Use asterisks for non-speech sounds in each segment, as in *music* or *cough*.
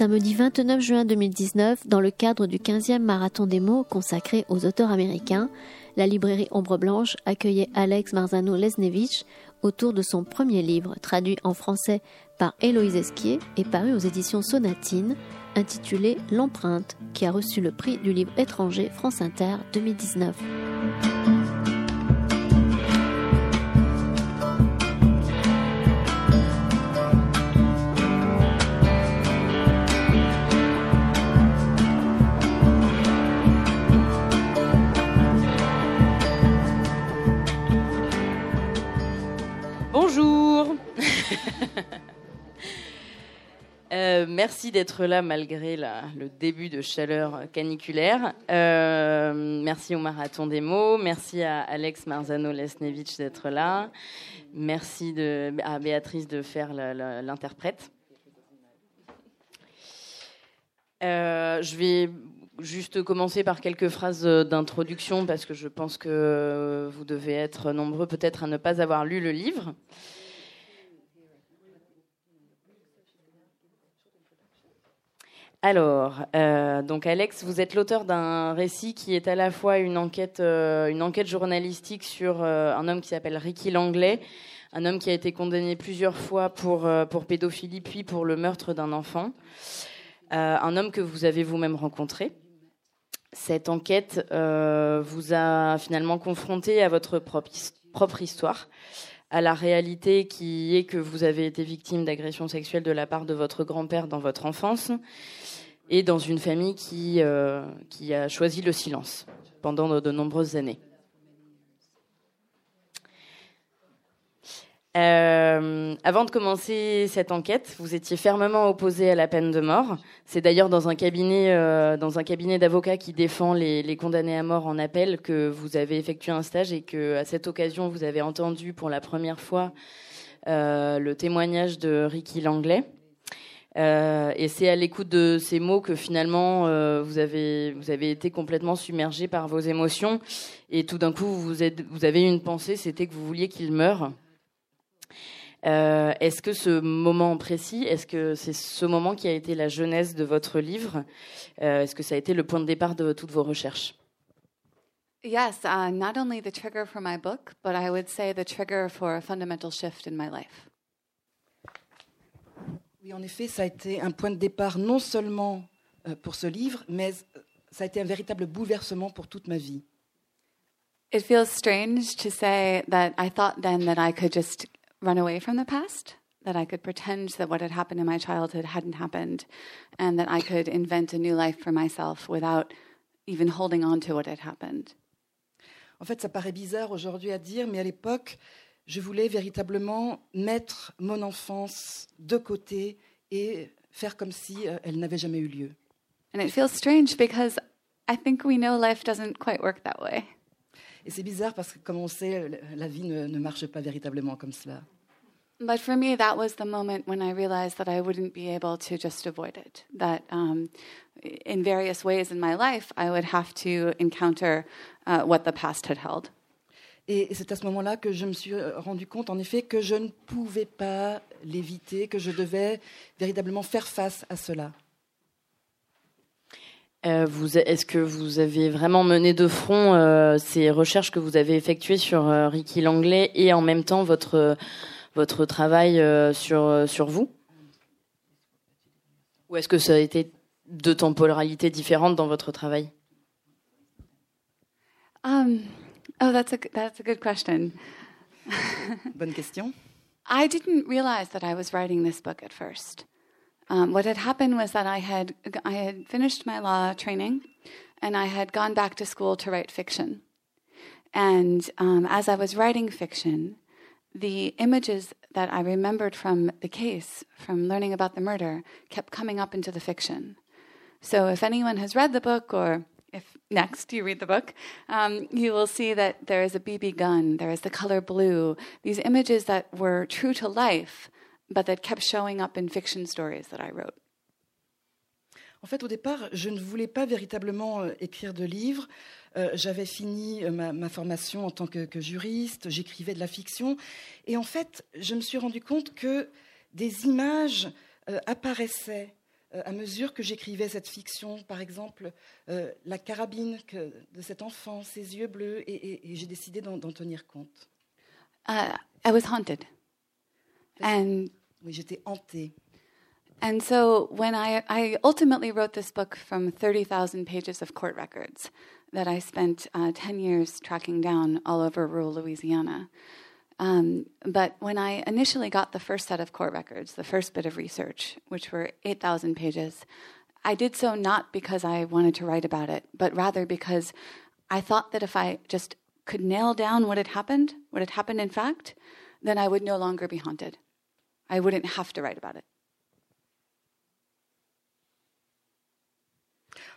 Samedi 29 juin 2019, dans le cadre du 15e marathon des mots consacré aux auteurs américains, la librairie Ombre Blanche accueillait Alex Marzano-Lesnevich autour de son premier livre, traduit en français par Héloïse Esquier et paru aux éditions Sonatine, intitulé L'empreinte, qui a reçu le prix du livre étranger France Inter 2019. Merci d'être là malgré le début de chaleur caniculaire. Euh, merci au Marathon des mots. Merci à Alex Marzano-Lesnevich d'être là. Merci à Béatrice de faire l'interprète. Euh, je vais juste commencer par quelques phrases d'introduction parce que je pense que vous devez être nombreux peut-être à ne pas avoir lu le livre. Alors, euh, donc Alex, vous êtes l'auteur d'un récit qui est à la fois une enquête, euh, une enquête journalistique sur euh, un homme qui s'appelle Ricky Langlais, un homme qui a été condamné plusieurs fois pour, pour pédophilie puis pour le meurtre d'un enfant, un homme que vous avez vous-même rencontré. Cette enquête vous a finalement confronté à votre propre, propre histoire à la réalité qui est que vous avez été victime d'agression sexuelle de la part de votre grand-père dans votre enfance et dans une famille qui, euh, qui a choisi le silence pendant de, nombreuses années. Euh, avant de commencer cette enquête, vous étiez fermement opposé à la peine de mort. C'est d'ailleurs dans un cabinet, euh, dans un cabinet d'avocats qui défend les, les, condamnés à mort en appel que vous avez effectué un stage et que, à cette occasion, vous avez entendu pour la première fois le témoignage de Ricky Langlais. Euh, et c'est à l'écoute de ces mots que finalement euh, vous avez vous avez été complètement submergé par vos émotions et tout d'un coup vous êtes, vous avez une pensée, c'était que vous vouliez qu'il meure. Euh, est-ce que ce moment précis, est-ce que c'est ce moment qui a été la genèse de votre livre euh, Est-ce que ça a été le point de départ de toutes vos recherches? Yes, uh, not only the trigger for my book, but I would say the trigger for a fundamental shift in my life. Oui, en effet, ça a été un point de départ non seulement euh, pour ce livre, mais euh, ça a été un véritable bouleversement pour toute ma vie. It feels strange to say that I thought then that I could just run away from the past, that I could pretend that what had happened in my childhood hadn't happened, and that I could invent a new life for myself without even holding on to what had happened. En fait, ça paraît bizarre aujourd'hui à dire, mais à l'époque, je voulais véritablement mettre mon enfance de côté et faire comme si euh, elle n'avait jamais eu lieu. And it feels strange because I think we know life doesn't quite work that way. Et c'est bizarre parce que, comme on sait, la vie ne, ne marche pas véritablement comme cela. But for me, that was the moment when I realized that I wouldn't be able to just avoid it. That um, in various ways in my life, I would have to encounter uh, what the past had held. Et c'est à ce moment-là que je me suis euh, rendu compte, en effet, que je ne pouvais pas l'éviter, que je devais véritablement faire face à cela. Euh, Est-ce que vous avez vraiment mené de front euh, ces recherches que vous avez effectuées sur euh, Ricky Langlais et en même temps votre, votre travail euh, sur, sur vous? Ou est-ce que ça a été deux temporalités différentes dans votre travail? Um, Oh, that's a that's a good question. Bonne question. *laughs* I didn't realize that I was writing this book at first. Um, what had happened was that I had I had finished my law training, and I had gone back to school to write fiction. And um, as I was writing fiction, the images that I remembered from the case, from learning about the murder, kept coming up into the fiction. So if anyone has read the book or if next you read the book, um, you will see that there is a BB gun, there is the color blue, these images that were true to life, but that kept showing up in fiction stories that I wrote. En fait, au départ, je ne voulais pas véritablement euh, écrire de livres. Euh, J'avais fini euh, ma, ma, formation en tant que, que juriste, j'écrivais de la fiction. Et en fait, je me suis rendu compte que des images euh, apparaissaient euh, à mesure que j'écrivais cette fiction. Par exemple, euh, la carabine que, de cet enfant, ses yeux bleus, et, et- et j'ai décidé d'en d'en tenir compte. Uh, I was haunted. And Oui, j'étais hantée. And so when I, I ultimately wrote this book from 30,000 pages of court records that I spent uh, 10 years tracking down all over rural Louisiana. Um, but when I initially got the first set of court records, the first bit of research, which were 8,000 pages, I did so not because I wanted to write about it, but rather because I thought that if I just could nail down what had happened, what had happened in fact, then I would no longer be haunted. I wouldn't have to write about it.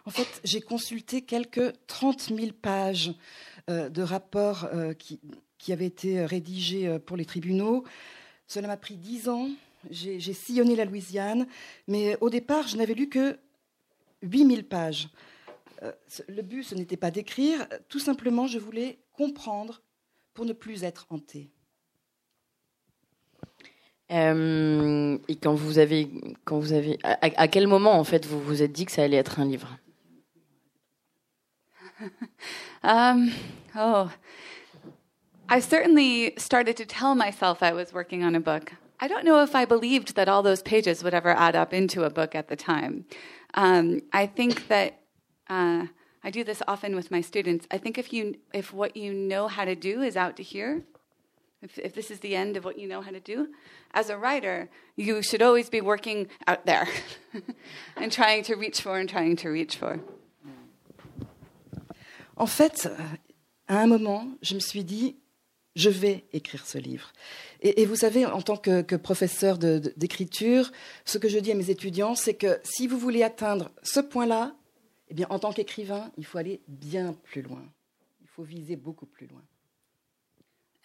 En fait, j'ai consulté quelques 30 000 pages euh, de rapports euh, qui, qui avaient été rédigés euh, pour les tribunaux. Cela m'a pris 10 ans. J'ai sillonné la Louisiane, mais au départ, je n'avais lu que 8 000 pages. Euh, le but, ce n'était pas d'écrire, tout simplement, je voulais comprendre pour ne plus être hantée. Euh, et quand vous avez, quand vous avez, à, à quel moment en fait vous vous êtes dit que ça allait être un livre *laughs* Um, oh, I certainly started to tell myself I was working on a book. I don't know if I believed that all those pages would ever add up into a book at the time. Um, I think that uh, I do this often with my students. I think if you, if what you know how to do is out to here, if, this is the end of what you know how to do, as a writer, you should always be working out there *laughs* and trying to reach for and trying to reach for. En fait, euh, à un moment, je me suis dit, je vais écrire ce livre. Et, vous savez, en tant que, que professeur d'écriture, ce que je dis à mes étudiants, c'est que si vous voulez atteindre ce point-là, eh bien, en tant qu'écrivain, il faut aller bien plus loin. Il faut viser beaucoup plus loin.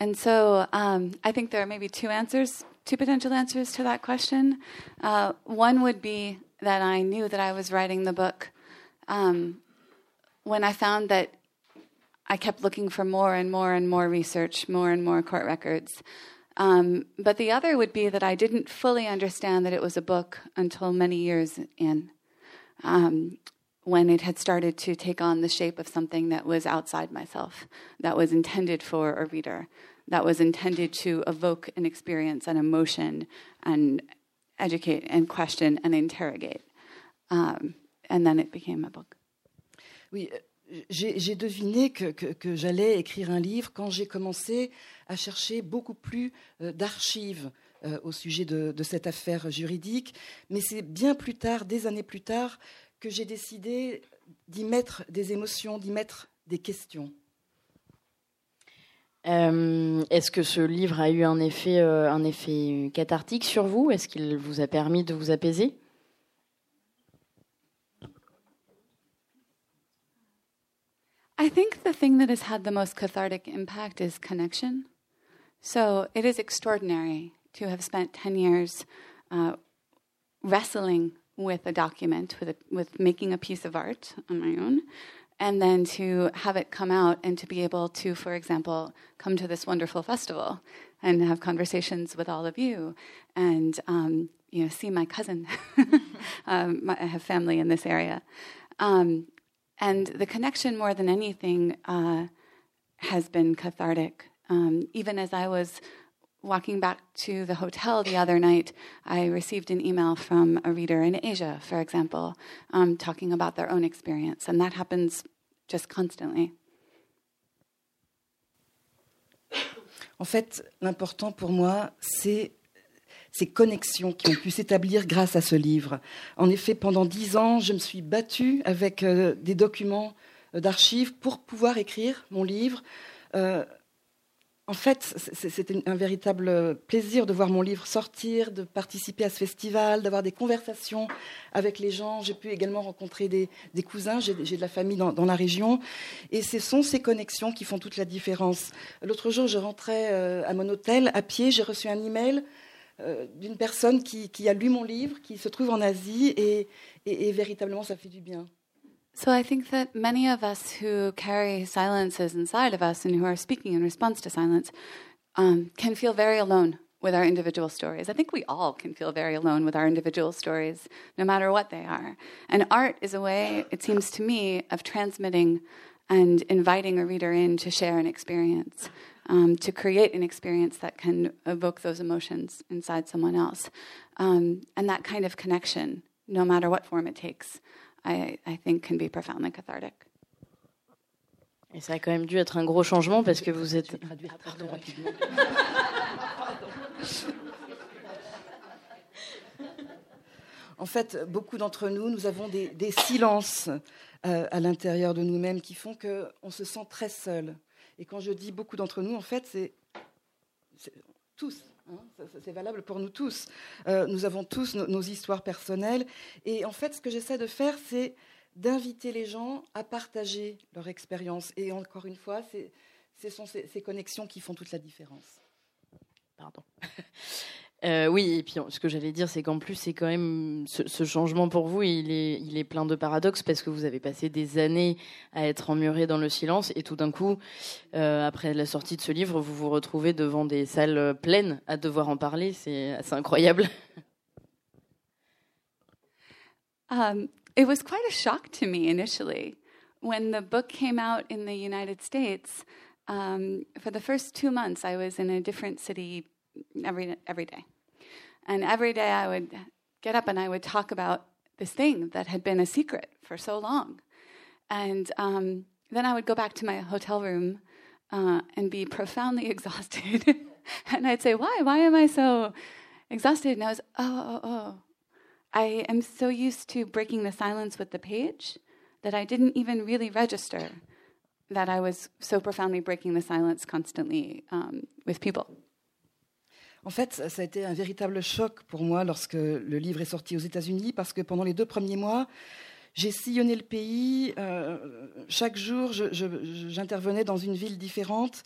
And so um, I think there are maybe two answers, two potential answers to that question. Uh, one would be that I knew that I was writing the book um, when I found that I kept looking for more and more and more research, more and more court records. Um, but the other would be that I didn't fully understand that it was a book until many years in, um, when it had started to take on the shape of something that was outside myself, that was intended for a reader, that was intended to evoke an experience, an emotion, and educate and question and interrogate. Um, and then it became a book. Oui, euh, j'ai deviné que, que- que j'allais écrire un livre quand j'ai commencé à chercher beaucoup plus euh, d'archives euh, au sujet de, de cette affaire juridique. Mais c'est bien plus tard, des années plus tard, que j'ai décidé d'y mettre des émotions, d'y mettre des questions. Euh, Est-ce que ce livre a eu un effet, euh, un effet cathartique sur vous? Est-ce qu'il vous a permis de vous apaiser? I think the thing that has had the most cathartic impact is connection. So it is extraordinary to have spent 10 years uh, wrestling with a document, with, a, with making a piece of art on my own, and then to have it come out and to be able to, for example, come to this wonderful festival and have conversations with all of you and um, you know see my cousin. *laughs* um, my, I have family in this area. Um, and the connection, more than anything, uh, has been cathartic. Um, even as I was walking back to the hotel the other night, I received an email from a reader in Asia, for example, um, talking about their own experience. And that happens just constantly. En fait, l'important pour moi, c'est ces connexions qui ont pu s'établir grâce à ce livre. En effet, pendant dix ans, je me suis battue avec euh, des documents euh, d'archives pour pouvoir écrire mon livre. Euh, en fait, c'était un véritable plaisir de voir mon livre sortir, de participer à ce festival, d'avoir des conversations avec les gens. J'ai pu également rencontrer des, cousins, j'ai de la famille dans, la région. Et ce sont ces connexions qui font toute la différence. L'autre jour, je rentrais euh, à mon hôtel à pied, j'ai reçu un email euh, d'une personne qui, a lu mon livre, qui se trouve en Asie, et véritablement, ça fait du bien. So I think that many of us who carry silences inside of us and who are speaking in response to silence um, can feel very alone with our individual stories. I think we all can feel very alone with our individual stories, no matter what they are. And art is a way, it seems to me, of transmitting and inviting a reader in to share an experience, um, to create an experience that can evoke those emotions inside someone else. Um, and that kind of connection, no matter what form it takes, I, I think can be profoundly cathartic. Et ça a quand même dû être un gros changement parce que vous êtes. En fait, beaucoup d'entre nous, nous avons des, des silences euh, à l'intérieur de nous-mêmes qui font qu'on se sent très seul. Et quand je dis beaucoup d'entre nous, en fait, c'est tous. Hein, c'est valable pour nous tous. Euh, nous avons tous no, nos histoires personnelles. Et en fait, ce que j'essaie de faire, c'est d'inviter les gens à partager leur expérience. Et encore une fois, ce sont ces connexions qui font toute la différence. Pardon. Euh, oui, et puis ce que j'allais dire, c'est qu'en plus, c'est quand même ce, changement pour vous, il est, il est plein de paradoxes parce que vous avez passé des années à être emmuré dans le silence et tout d'un coup, euh, après la sortie de ce livre, vous vous retrouvez devant des salles pleines à devoir en parler. C'est assez incroyable. *laughs* Um, it was quite a shock to me initially when the book came out in the United States. Um, for the first two months, I was in a different city every every day. And every day I would get up and I would talk about this thing that had been a secret for so long. And um, then I would go back to my hotel room uh, and be profoundly *laughs* exhausted. and I'd say, Why? Why am I so exhausted? And I was, Oh, oh, oh. I am so used to breaking the silence with the page that I didn't even really register that I was so profoundly breaking the silence constantly um, with people. En fait, ça a été un véritable choc pour moi lorsque le livre est sorti aux États-Unis, parce que pendant les deux premiers mois, j'ai sillonné le pays. Euh, chaque jour, j'intervenais dans une ville différente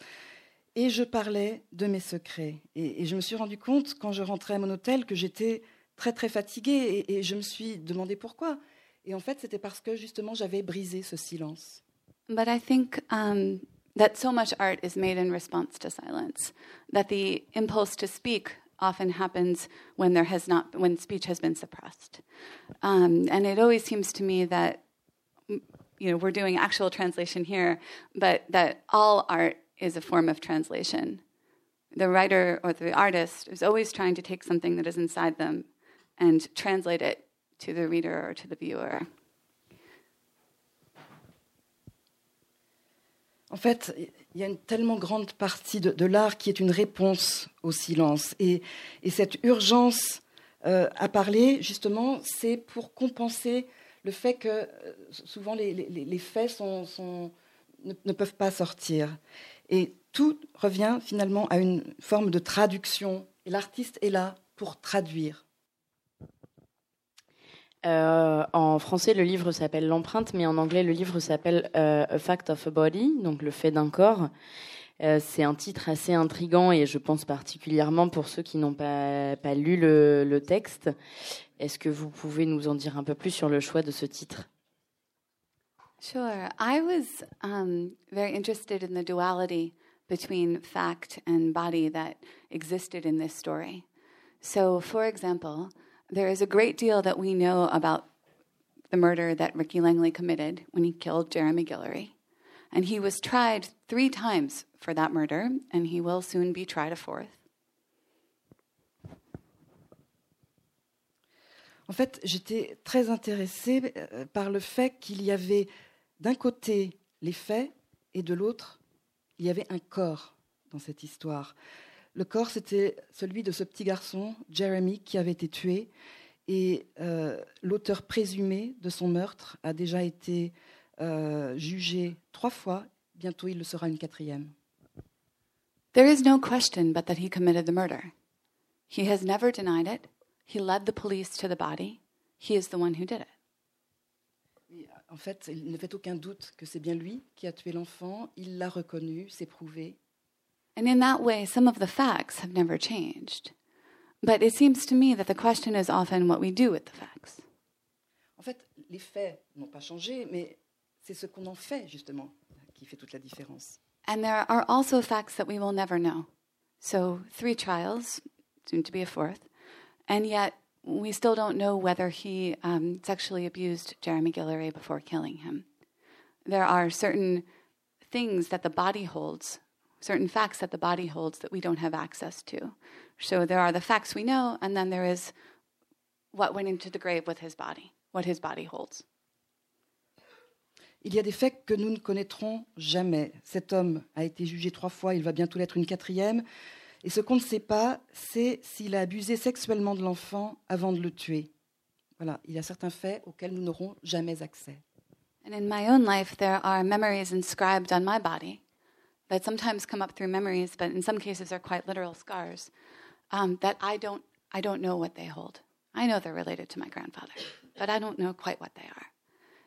et je parlais de mes secrets. Et, je me suis rendu compte, quand je rentrais à mon hôtel, que j'étais très, très fatiguée. Et, et, je me suis demandé pourquoi. Et en fait, c'était parce que justement, j'avais brisé ce silence. But I think um, that so much art is made in response to silence, that the impulse to speak often happens when there has not when speech has been suppressed. Um, and it always seems to me that you know we're doing actual translation here but that all art is a form of translation. The writer or the artist is always trying to take something that is inside them and translate it to the reader or to the viewer En fait, il y a une tellement grande partie de, l'art qui est une réponse au silence. Et, et cette urgence euh, à parler, justement, c'est pour compenser le fait que euh, souvent les, faits ne, ne, peuvent pas sortir. Et tout revient finalement à une forme de traduction. Et l'artiste est là pour traduire. Euh, en français, le livre s'appelle L'empreinte, mais en anglais, le livre s'appelle euh, A Fact of a Body, donc le fait d'un corps. Euh, c'est un titre assez intrigant et je pense particulièrement pour ceux qui n'ont pas, lu le, le texte. Est-ce que vous pouvez nous en dire un peu plus sur le choix de ce titre? Sure. I was um, very interested in the duality between fact and body that existed in this story. So, for example, there is a great deal that we know about the murder that Ricky Langley committed when he killed Jeremy Guillory. And he was tried three times for that murder, and he will soon be tried a fourth. En fait, j'étais très intéressée euh, par le fait qu'il y avait d'un côté les faits et de l'autre, il y avait un corps dans cette histoire. Le corps, c'était celui de ce petit garçon, Jeremy, qui avait été tué. Et euh, l'auteur présumé de son meurtre a déjà été euh, jugé trois fois. Bientôt, il le sera une quatrième. There is no question but that he committed the murder. He has never denied it. He led the police to the body. He is the one who did it. En fait, il ne fait aucun doute que c'est bien lui qui a tué l'enfant. Il l'a reconnu, c'est prouvé. And in that way, some of the facts have never changed. But it seems to me that the question is often what we do with the facts. En fait, les faits n'ont pas changé, mais c'est ce qu'on en fait justement qui fait toute la différence. And there are also facts that we will never know. So, three trials, soon to be a fourth. And yet, we still don't know whether he um, sexually abused Jeremy Guillory before killing him. There are certain things that the body holds, certain facts that the body holds that we don't have access to. So there are the facts we know, and then there is what went into the grave with his body, what his body holds. Il y a des faits que nous ne connaîtrons jamais. Cet homme a été jugé trois fois, il va bientôt l'être une quatrième. Et ce qu'on ne sait pas, c'est s'il a abusé sexuellement de l'enfant avant de le tuer. Voilà, il y a certains faits auxquels nous n'aurons jamais accès. And in my own life, there are memories inscribed on my body that sometimes come up through memories, but in some cases are quite literal scars um, that I don't, I don't know what they hold. I know they're related to my grandfather, but I don't know quite what they are.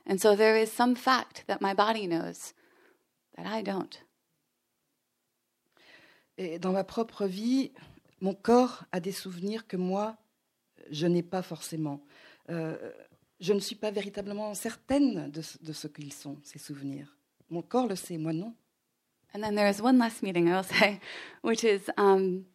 And so there is some fact that my body knows that I don't. Et dans ma propre vie, mon corps a des souvenirs que moi, je n'ai pas forcément. Euh, je ne suis pas véritablement certaine de, ce- de ce qu'ils sont, ces souvenirs. Mon corps le sait, moi non. And then there is one last meeting I will *laughs* say, which is um,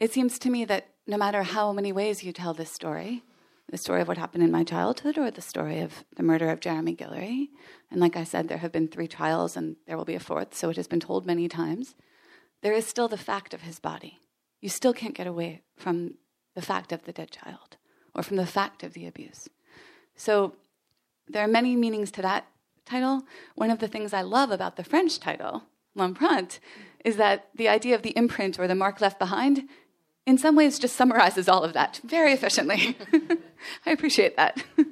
it seems to me that no matter how many ways you tell this story, the story of what happened in my childhood or the story of the murder of Jeremy Guillory, and like I said, there have been three trials and there will be a fourth, so it has been told many times, there is still the fact of his body. You still can't get away from the fact of the dead child or from the fact of the abuse. So there are many meanings to that title. One of the things I love about the French title, L'Empreinte, is that the idea of the imprint or the mark left behind, in some ways, just summarizes all of that very efficiently. *laughs* I appreciate that. *laughs*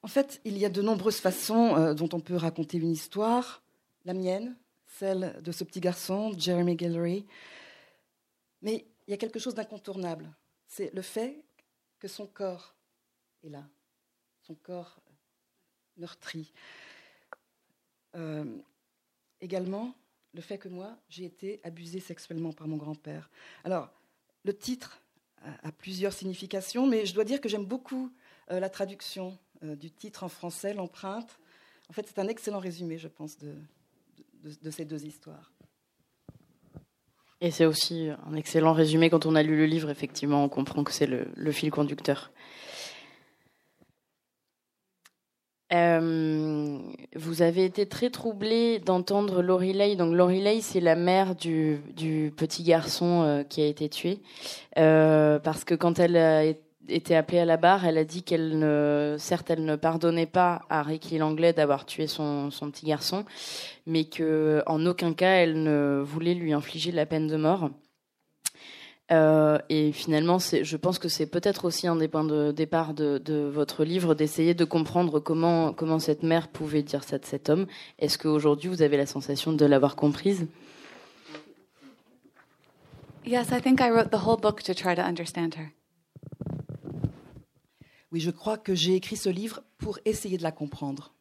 En fait, il y a de nombreuses façons euh, dont on peut raconter une histoire. La mienne, celle de ce petit garçon, Jeremy Guillory. Mais il y a quelque chose d'incontournable. C'est le fait que son corps est là. Son corps meurtri. Euh, également, le fait que moi, j'ai été abusée sexuellement par mon grand-père. Alors, le titre a, plusieurs significations, mais je dois dire que j'aime beaucoup euh, la traduction euh, du titre en français, l'empreinte. En fait, c'est un excellent résumé, je pense, de, ces deux histoires. Et c'est aussi un excellent résumé quand on a lu le livre, effectivement, on comprend que c'est le fil conducteur. Euh, vous avez été très troublé d'entendre Lay. Donc Lay, c'est la mère du, du petit garçon euh, qui a été tué. Euh, parce que quand elle a été appelée à la barre, elle a dit qu'elle ne, certes, elle ne pardonnait pas à Ricky Langlais d'avoir tué son, son petit garçon, mais que en aucun cas elle ne voulait lui infliger la peine de mort. Euh, et finalement, je pense que c'est peut-être aussi un des points de départ de, de votre livre, d'essayer de comprendre comment, comment cette mère pouvait dire ça de cet homme. Est-ce qu'aujourd'hui, vous avez la sensation de l'avoir comprise? Yes, I think I wrote the whole book to try to understand her. Oui, je crois que j'ai écrit ce livre pour essayer de la comprendre.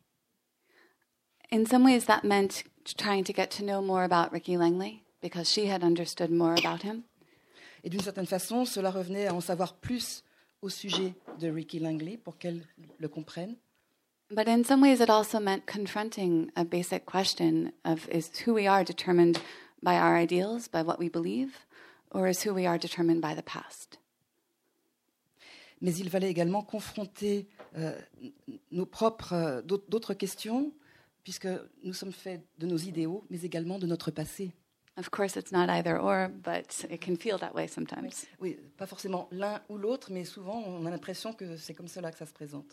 In some ways, that meant trying to get to know more about Ricky Langley because she had understood more about him. Et d'une certaine façon, cela revenait à en savoir plus au sujet de Ricky Langley pour qu'elle le comprenne. But in some ways, it also meant confronting a basic question of is who we are determined by our ideals, by what we believe, or is who we are determined by the past? Mais il fallait également confronter euh, nos propres euh, d'autres d'autres questions, puisque nous sommes faits de nos idéaux, mais également de notre passé. Of course, it's not either or, but it can feel that way sometimes. Oui, pas forcément l'un ou l'autre, mais souvent on a l'impression que c'est comme cela que ça se présente.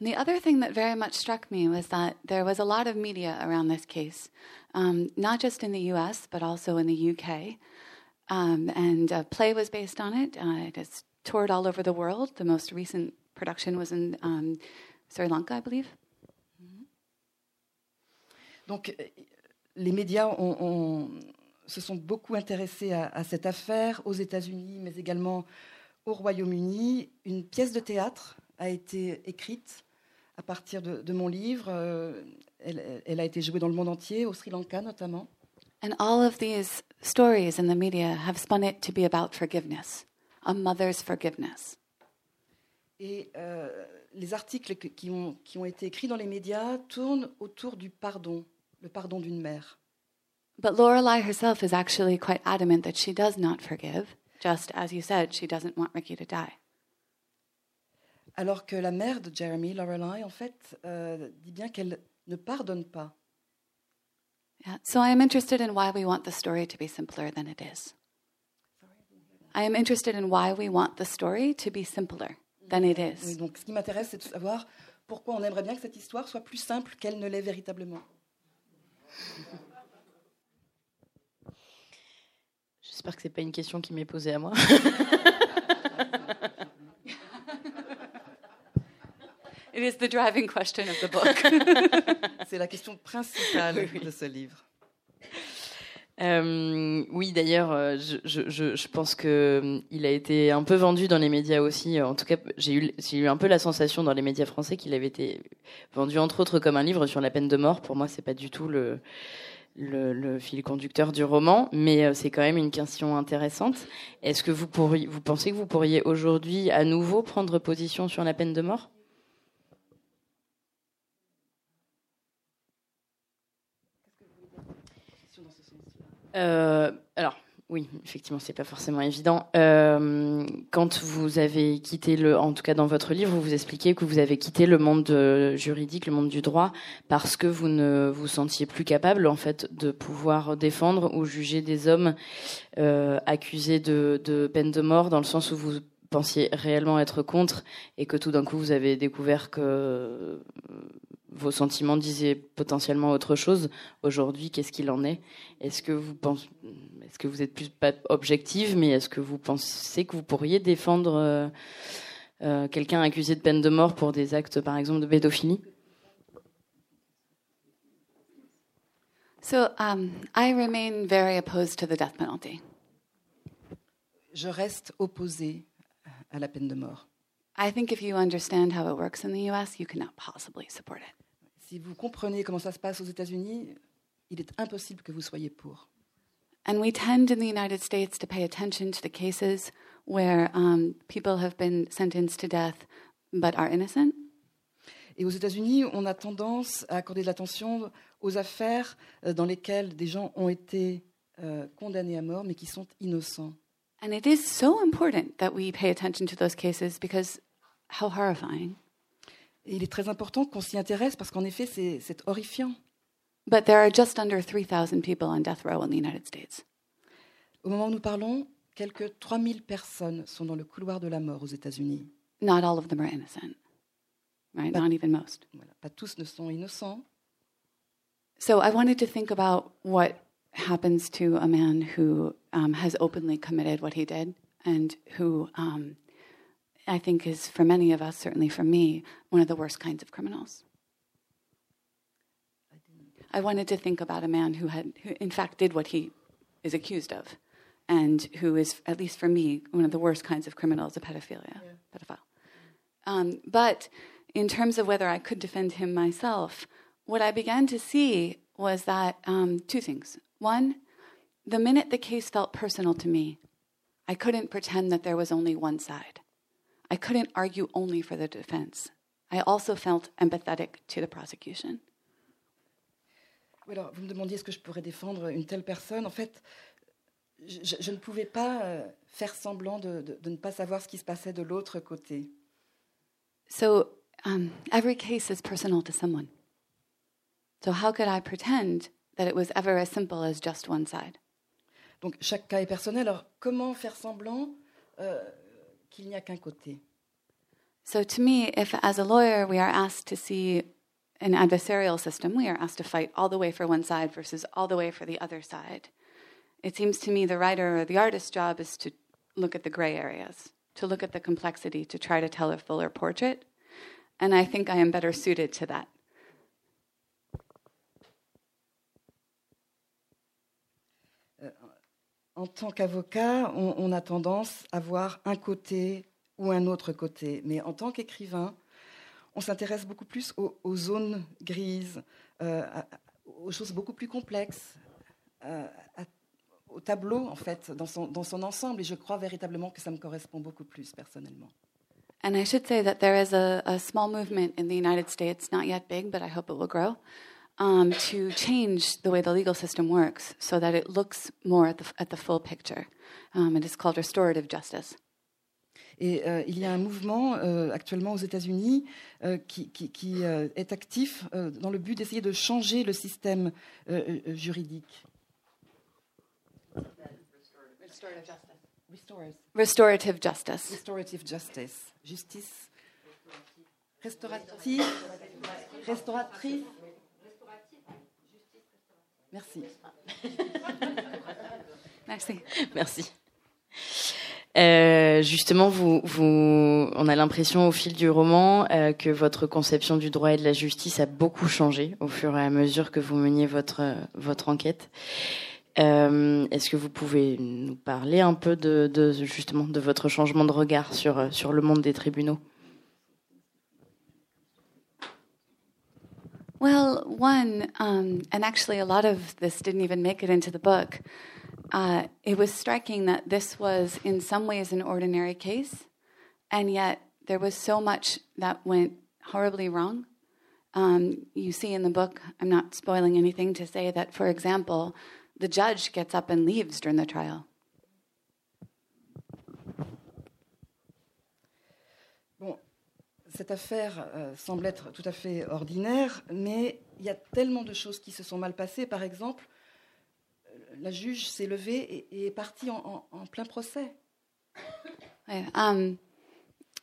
And the other thing that very much struck me was that there was a lot of media around this case, um, not just in the US, but also in the UK. Um, and a play was based on it. Uh, it has toured all over the world. The most recent production was in um, Sri Lanka, I believe. Donc euh, les médias ont- ont- se sont beaucoup intéressés à, à cette affaire aux États-Unis, mais également au Royaume-Uni. Une pièce de théâtre a été écrite à partir de, de mon livre. Euh, Elle, elle a été jouée dans le monde entier, au Sri Lanka notamment. And all of these stories in the media have spun it to be about forgiveness, a mother's forgiveness. Et euh, les articles que- qui, ont, qui ont été écrits dans les médias tournent autour du pardon, le pardon d'une mère. But Lorelei herself is actually quite adamant that she does not forgive. just as you said, she doesn't want Ricky to die. Alors que la mère de Jeremy, Lorelai, en fait, euh, dit bien qu'elle ne pardonne pas. Yeah. So I am interested in why we want the story to be simpler than it is. I am interested in why we want the story to be simpler than it Oui, is. donc, ce qui m'intéresse, c'est de savoir pourquoi on aimerait bien que cette histoire soit plus simple qu'elle ne l'est véritablement. J'espère que c'est pas une question qui m'est posée à moi. *laughs* It is the driving question of the book. *laughs* C'est la question principale de ce livre. Euh, oui, d'ailleurs, euh, je, je- je- je pense que euh, il a été un peu vendu dans les médias aussi. En tout cas, j'ai eu, j'ai eu un peu la sensation dans les médias français qu'il avait été vendu entre autres comme un livre sur la peine de mort. Pour moi, c'est pas du tout le, le, fil conducteur du roman, mais euh, c'est quand même une question intéressante. Est-ce que vous pensez que vous pourriez aujourd'hui à nouveau prendre position sur la peine de mort? Euh, oui, effectivement, c'est pas forcément évident. Euh, quand vous avez quitté le, en tout cas dans votre livre, vous vous expliquez que vous avez quitté le monde euh, juridique, le monde du droit, parce que vous ne vous sentiez plus capable, en fait, de pouvoir défendre ou juger des hommes euh, accusés de, peine de mort, dans le sens où vous pensiez réellement être contre, et que tout d'un coup vous avez découvert que vos sentiments disaient potentiellement autre chose. Aujourd'hui, qu'est-ce qu'il en est? Est-ce que vous pensez, est-ce que vous êtes plus pas objective, mais est-ce que vous pensez que vous pourriez défendre euh, euh, quelqu'un accusé de peine de mort pour des actes, par exemple, de pédophilie? So um, I remain very opposed to the death penalty. Je reste opposée à la peine de mort. I think if you understand how it works in the US, you cannot possibly support it. Si vous comprenez comment ça se passe aux États-Unis, il est impossible que vous soyez pour. And we tend in the United States to pay attention to the cases where um, people have been sentenced to death but are innocent. Et aux États-Unis, on a tendance à accorder de l'attention aux affaires euh, dans lesquelles des gens ont été euh, condamnés à mort mais qui sont innocents. And it is so important that we pay attention to those cases because how horrifying. Et il est très important qu'on s'y intéresse parce qu'en effet, c'est c'est horrifiant. But there are just under 3,000 people on death row in the United States. Au moment où nous parlons, quelques 3000 personnes sont dans le couloir de la mort aux États-Unis. Not all of them are innocent, right? Not even most. Voilà. Pas tous ne sont innocents. So I wanted to think about what happens to a man who um, has openly committed what he did and who um, I think is, for many of us, certainly for me, one of the worst kinds of criminals. I wanted to think about a man who had, who in fact did what he is accused of, and who is, at least for me, one of the worst kinds of criminals, a pedophilia, pedophile. Um, but in terms of whether I could defend him myself, what I began to see was that um, two things. One, the minute the case felt personal to me, I couldn't pretend that there was only one side. I couldn't argue only for the defense. I also felt empathetic to the prosecution. Alors, vous me demandiez est-ce que je pourrais défendre une telle personne. En fait, je, je ne pouvais pas euh, faire semblant de, de- de ne pas savoir ce qui se passait de l'autre côté. So um, every case is personal to someone. So how could I pretend that it was ever as simple as just one side? Donc chaque cas est personnel. Alors comment faire semblant euh, qu'il n'y a qu'un côté? So, to me, if as a lawyer we are asked to see an adversarial system, we are asked to fight all the way for one side versus all the way for the other side. It seems to me the writer or the artist's job is to look at the gray areas, to look at the complexity, to try to tell a fuller portrait. And I think I am better suited to that. Euh, en tant qu'avocat, on, on a tendance à voir un côté ou un autre côté. Mais en tant qu'écrivain, on s'intéresse beaucoup plus aux, zones grises, euh, aux choses beaucoup plus complexes, euh, au tableau, en fait, dans son, dans son ensemble. Et je crois véritablement que ça me correspond beaucoup plus, personnellement. And I should say that there is a, a small movement in the United States, not yet big, but I hope it will grow, um, to change the way the legal system works so that it looks more at the, at the full picture. Um, it is called restorative justice. Et euh, il y a un mouvement euh, actuellement aux États-Unis euh, qui, qui, qui euh, est actif euh, dans le but d'essayer de changer le système juridique. Restorative justice. Restorative justice. Justice. Restaurative. Restauratrice. Merci. Merci. Merci. Euh, justement, vous, on a l'impression au fil du roman euh, que votre conception du droit et de la justice a beaucoup changé au fur et à mesure que vous meniez votre enquête. Euh, Est-ce que vous pouvez nous parler un peu de, justement de votre changement de regard sur sur le monde des tribunaux? Well, one, um, and actually a lot of this didn't even make it into the book. Uh, it was striking that this was, in some ways, an ordinary case, and yet there was so much that went horribly wrong. Um, you see in the book, I'm not spoiling anything to say that, for example, the judge gets up and leaves during the trial. Bon, cette affaire euh, semble être tout à fait ordinaire, mais il y a tellement de choses qui se sont mal passées. Par exemple, la juge s'est levée et, et est partie en, en- en plein procès. Um,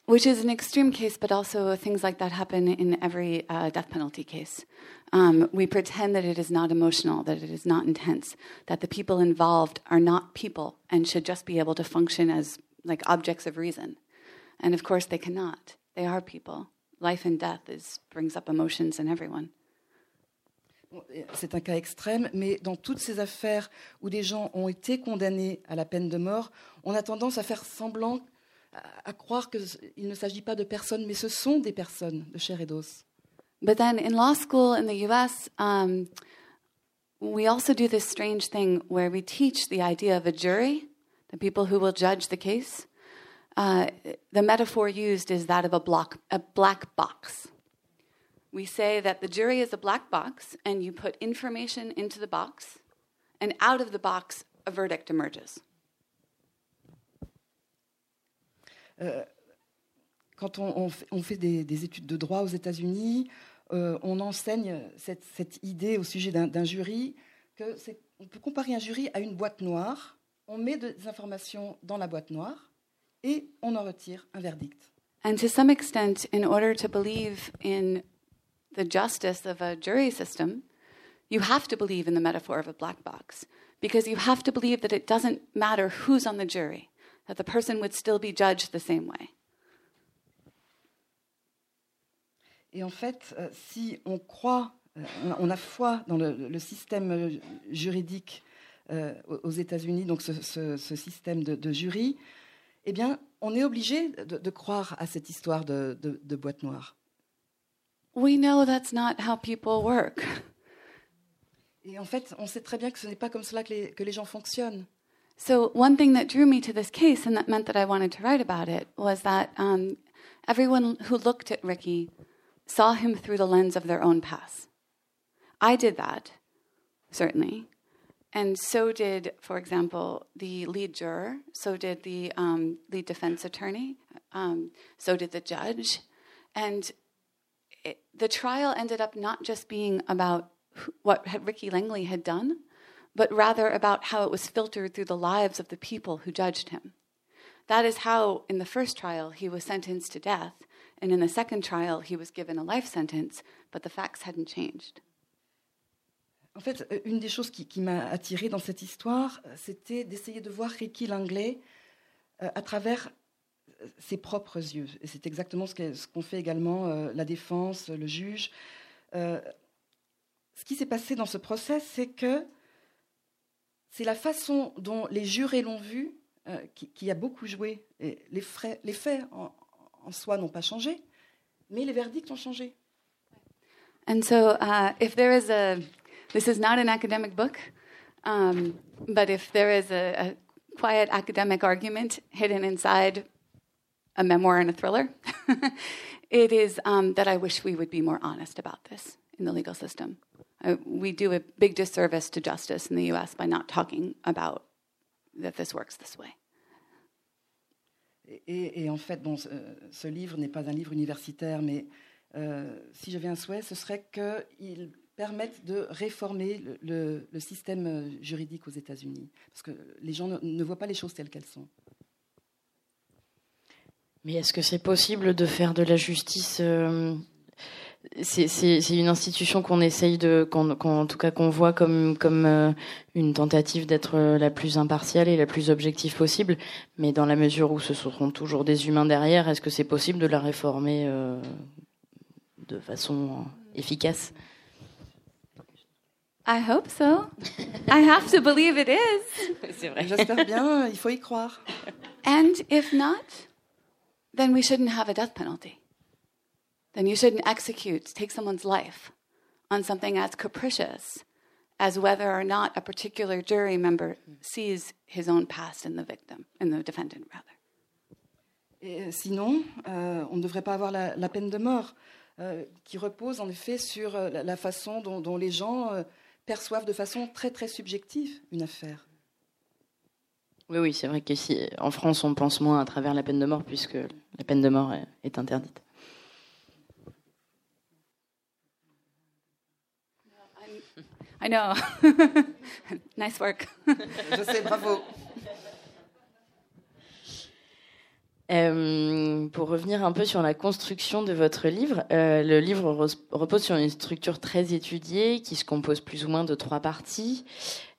which is an extreme case, but also things like that happen in every uh, death penalty case. Um, we pretend that it is not emotional, that it is not intense, that the people involved are not people and should just be able to function as like objects of reason. And of course, they cannot. They are people. Life and death is, brings up emotions in everyone. C'est un cas extrême, mais dans toutes ces affaires où des gens ont été condamnés à la peine de mort, on a tendance à faire semblant, à, croire qu'il ne s'agit pas de personnes, mais ce sont des personnes de chair et d'os. But then in law school in the US, um, we also do this strange thing where we teach the idea of a jury, the people who will judge the case. Uh, the metaphor used is that of a, a black box. We say that the jury is a black box, and you put information into the box, and out of the box, a verdict emerges. Quand on, on fait, on fait des, des études de droit aux États-Unis, euh, on enseigne cette, cette idée au sujet d'un jury que on peut comparer un jury à une boîte noire. On met des informations dans la boîte noire et on en retire un verdict. And to some extent, in order to believe in the justice of a jury system, you have to believe in the metaphor of a black box because you have to believe that it doesn't matter who's on the jury, that the person would still be judged the same way. Et en fait, euh, si on croit, euh, on a- foi dans le, système juridique euh, aux États-Unis, donc ce, système de, jury, eh bien, on est obligé de, croire à cette histoire de boîte noire. We know that's not how people work. Et en fait, on sait très bien que ce n'est pas comme cela que les, que les gens fonctionnent. So, one thing that drew me to this case and that meant that I wanted to write about it was that um, everyone who looked at Ricky saw him through the lens of their own past. I did that, certainly. And so did, for example, the lead juror, so did the um, lead defense attorney, um, so did the judge. And it, the trial ended up not just being about what Ricky Langley had done, but rather about how it was filtered through the lives of the people who judged him. That is how, in the first trial, he was sentenced to death, and in the second trial, he was given a life sentence, but the facts hadn't changed. En fait, une des choses qui, qui m'a attirée dans cette histoire, c'était d'essayer de voir Ricky Langley euh, à travers ses propres yeux. Et c'est exactement ce qu'ont fait également euh, la défense, le juge. Euh, ce qui s'est passé dans ce procès, c'est que c'est la façon dont les jurés l'ont vu euh, qui, qui a beaucoup joué. Et les, frais- les faits en, en soi n'ont pas changé, mais les verdicts ont changé. And so, uh, if there is a, this is not an academic book, um, but if there is a, a quiet academic argument hidden inside a memoir and a thriller, *laughs* it is um, that I wish we would be more honest about this in the legal system. Uh, we do a big disservice to justice in the US by not talking about that this works this way. Et, et en fait, bon, ce, livre n'est pas un livre universitaire, mais euh, si j'avais un souhait, ce serait qu'il permette de réformer le, système juridique aux États-Unis. Parce que les gens ne voient pas les choses telles qu'elles sont. Mais est-ce que c'est possible de faire de la justice euh, c'est une institution qu'on essaye de, en tout cas qu'on voit comme comme euh, une tentative d'être la plus impartiale et la plus objective possible. Mais dans la mesure où ce seront toujours des humains derrière, est-ce que c'est possible de la réformer euh, de façon efficace? I hope so. I have to believe it is. *laughs* C'est vrai. J'espère bien. Il faut y croire. And if not, then we shouldn't have a death penalty. then you shouldn't execute, take someone's life on something as capricious as whether or not a particular jury member sees his own past in the victim, in the defendant, rather. Et sinon, euh, on ne devrait pas avoir la, la peine de mort, euh, qui repose en effet sur euh, la, la façon dont, dont les gens euh, perçoivent de façon très très subjective une affaire. Oui, oui, c'est vrai qu'ici, en France, on pense moins à travers la peine de mort puisque la peine de mort est, est interdite. I know. *laughs* nice work. Je sais, bravo. Euh, pour revenir un peu sur la construction de votre livre, euh, le livre repose sur une structure très étudiée qui se compose plus ou moins de trois parties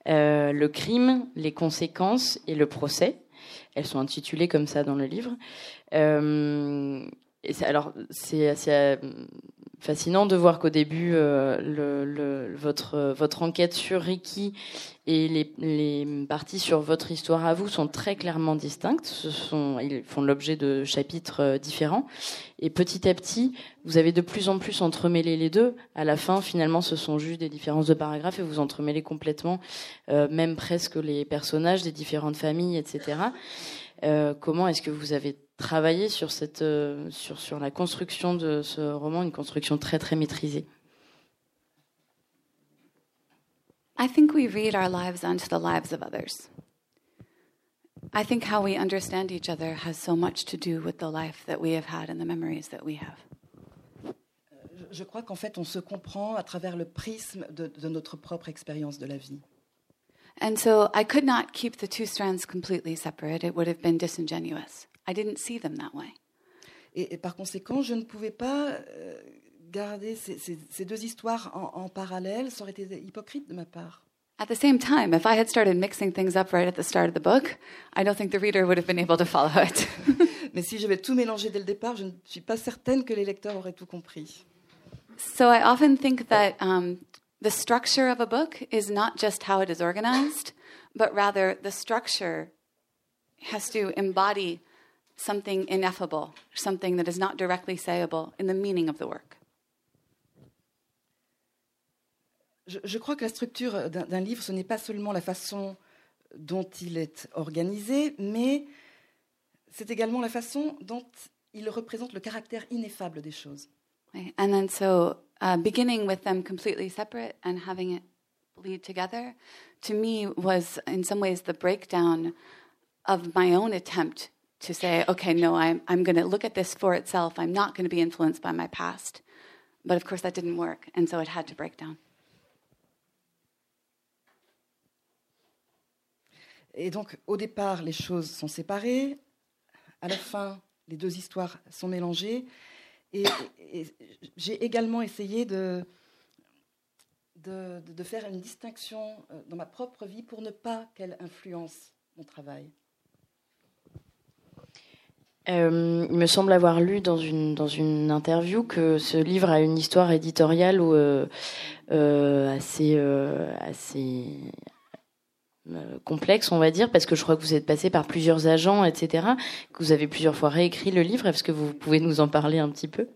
euh, le crime, les conséquences et le procès. Elles sont intitulées comme ça dans le livre. Euh, et alors, c'est assez fascinant de voir qu'au début, euh, le, le, votre, votre enquête sur Ricky et les, les, parties sur votre histoire à vous sont très clairement distinctes. Ce sont, ils font l'objet de chapitres euh, différents. Et petit à petit, vous avez de plus en plus entremêlé les deux. À la fin, finalement, ce sont juste des différences de paragraphes et vous entremêlez complètement, euh, même presque les personnages des différentes familles, etc. Euh, comment est-ce que vous avez travaillé sur, cette, euh, sur, sur la construction de ce roman, une construction très très maîtrisée I think we read our lives onto the lives of others. I think how we understand each other has so much to do with the life that we have had and the memories that we have. Je crois qu'en fait, on se comprend à travers le prisme de, de notre propre expérience de la vie. And so I could not keep the two strands completely separate. It would have been disingenuous. I didn't see them that way. Et, et par conséquent, je ne pouvais pas euh, garder ces, ces, ces, deux histoires en, en parallèle. Ça aurait été hypocrite de ma part. At the same time, if I had started mixing things up right at the start of the book, I don't think the reader would have been able to follow it. *laughs* Mais si j'avais tout mélangé dès le départ, je ne suis pas certaine que les lecteurs auraient tout compris. So I often think that um, the structure of a book is not just how it is organized, but rather the structure has to embody something ineffable, something that is not directly sayable in the meaning of the work. Je, je crois que la structure d'un livre, ce n'est pas seulement la façon dont il est organisé, mais c'est également la façon dont il représente le caractère ineffable des choses. And then so uh, beginning with them completely separate and having it lead together, to me was in some ways the breakdown of my own attempt to say, okay, no, I'm, I'm going to look at this for itself. I'm not going to be influenced by my past. But of course, that didn't work, and so it had to break down. Et donc, au départ, les choses sont séparées. À la fin, les deux histoires sont mélangées. Et, j'ai également essayé de, faire une distinction euh, dans ma propre vie pour ne pas qu'elle influence mon travail. Euh, il me semble avoir lu dans une, dans une interview que ce livre a une histoire éditoriale euh, euh, assez, assez complexe, on va dire, parce que je crois que vous êtes passé par plusieurs agents, etc., que vous avez plusieurs fois réécrit le livre. Est-ce que vous pouvez nous en parler un petit peu?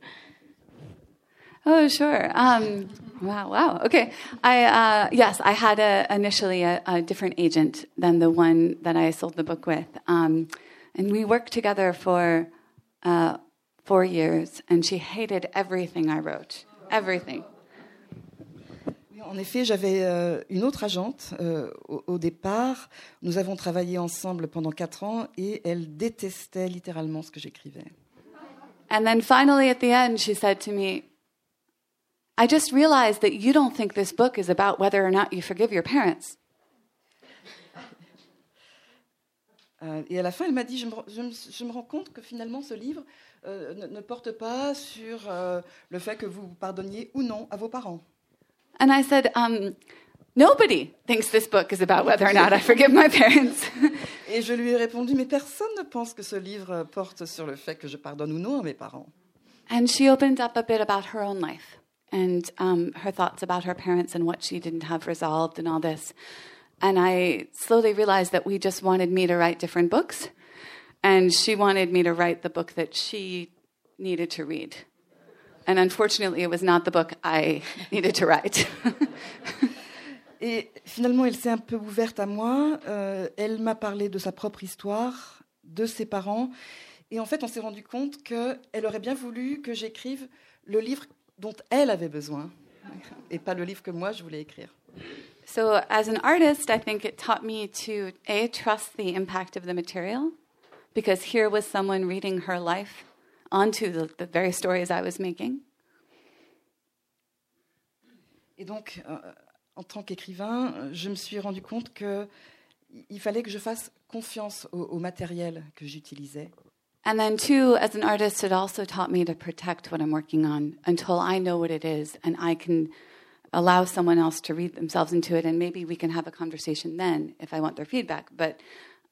Oh, sure. Um, wow, wow. Okay. I, uh, yes, I had initially a, a, different agent than the one that I sold the book with. Um, and we worked together for uh, four years, and she hated everything I wrote. Everything. En effet, j'avais euh, une autre agente euh, au, au départ. Nous avons travaillé ensemble pendant quatre ans et elle détestait littéralement ce que j'écrivais. And then finally, at the end, she said to me, I just realized that you don't think this book is about whether or not you forgive your parents. Et à la fin, elle m'a dit, je me, je me- je me rends compte que finalement, ce livre euh, ne, ne porte pas sur euh, le fait que vous pardonniez ou non à vos parents. And I said, um, Nobody thinks this book is about whether or not I forgive my parents. *laughs* Et je lui ai répondu, mais personne ne pense que ce livre porte sur le fait que je pardonne ou non à mes parents. and she opened up a bit about her own life and um, her thoughts about her parents and what she didn't have resolved and all this. And I slowly realized that we just wanted me to write different books. And she wanted me to write the book that she needed to read. And unfortunately, it was not the book I *laughs* needed to write. *laughs* Et finalement, elle s'est un peu ouverte à moi. Euh, elle m'a parlé de sa propre histoire, de ses parents. Et en fait, on s'est rendu compte qu'elle aurait bien voulu que j'écrive le livre dont elle avait besoin, et pas le livre que moi, je voulais écrire. So, as an artist, I think it taught me to A, trust the impact of the material, because here was someone reading her life onto the, the very stories I was making. Et donc, euh, en tant qu'écrivain, je me suis rendu compte que il fallait que je fasse confiance au, au matériel que j'utilisais. And then, too, as an artist, it also taught me to protect what I'm working on until I know what it is and I can allow someone else to read themselves into it. And maybe we can have a conversation then if I want their feedback. But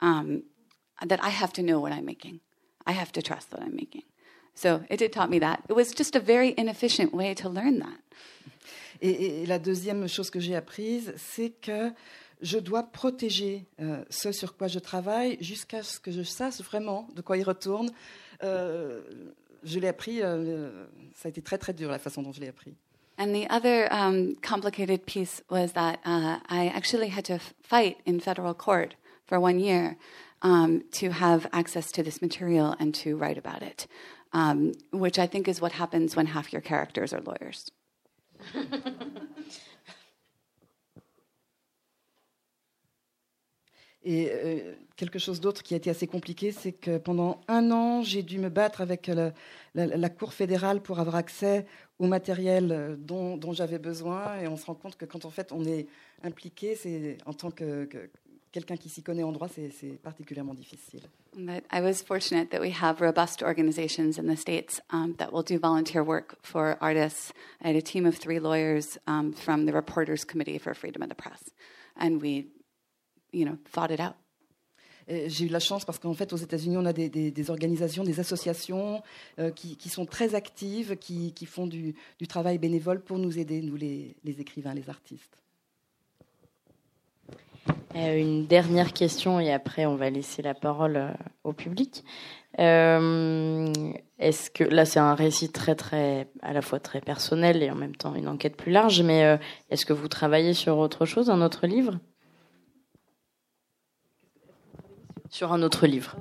um, that I have to know what I'm making, I have to trust what I'm making. So it did taught me that. It was just a very inefficient way to learn that. Et, et la deuxième chose que j'ai apprise, c'est que je dois protéger euh, ce sur quoi je travaille jusqu'à ce que je sache vraiment de quoi il retourne. Euh, je l'ai appris, euh, ça a été très très dur la façon dont je l'ai appris. And the other um, complicated piece was that uh, I actually had to fight in federal court for one year um, to have access to this material and to write about it, um, which I think is what happens when half your characters are lawyers. *laughs* Et euh, quelque chose d'autre qui a été assez compliqué, c'est que pendant un an, j'ai dû me battre avec le- la, la Cour fédérale pour avoir accès au matériel euh, dont, dont j'avais besoin. Et on se rend compte que quand en fait on est impliqué, c'est en tant que, que quelqu'un qui s'y connaît en droit, c'est particulièrement difficile. But I was fortunate that we have robust organizations in the States um, that will do volunteer work for artists. I had a team of three lawyers um, from the Reporters Committee for Freedom of the Press, and we, you know, fought it out. J'ai eu la chance parce qu'en fait, aux États-Unis, on a des, organisations, des associations euh, qui, sont très actives, qui, font du, travail bénévole pour nous aider, nous les, écrivains, les artistes. Euh, une dernière question et après on va laisser la parole euh, au public. Est-ce que là c'est un récit très très à la fois très personnel et en même temps une enquête plus large, mais est-ce que vous travaillez sur autre chose, un autre livre? Sur un autre livre.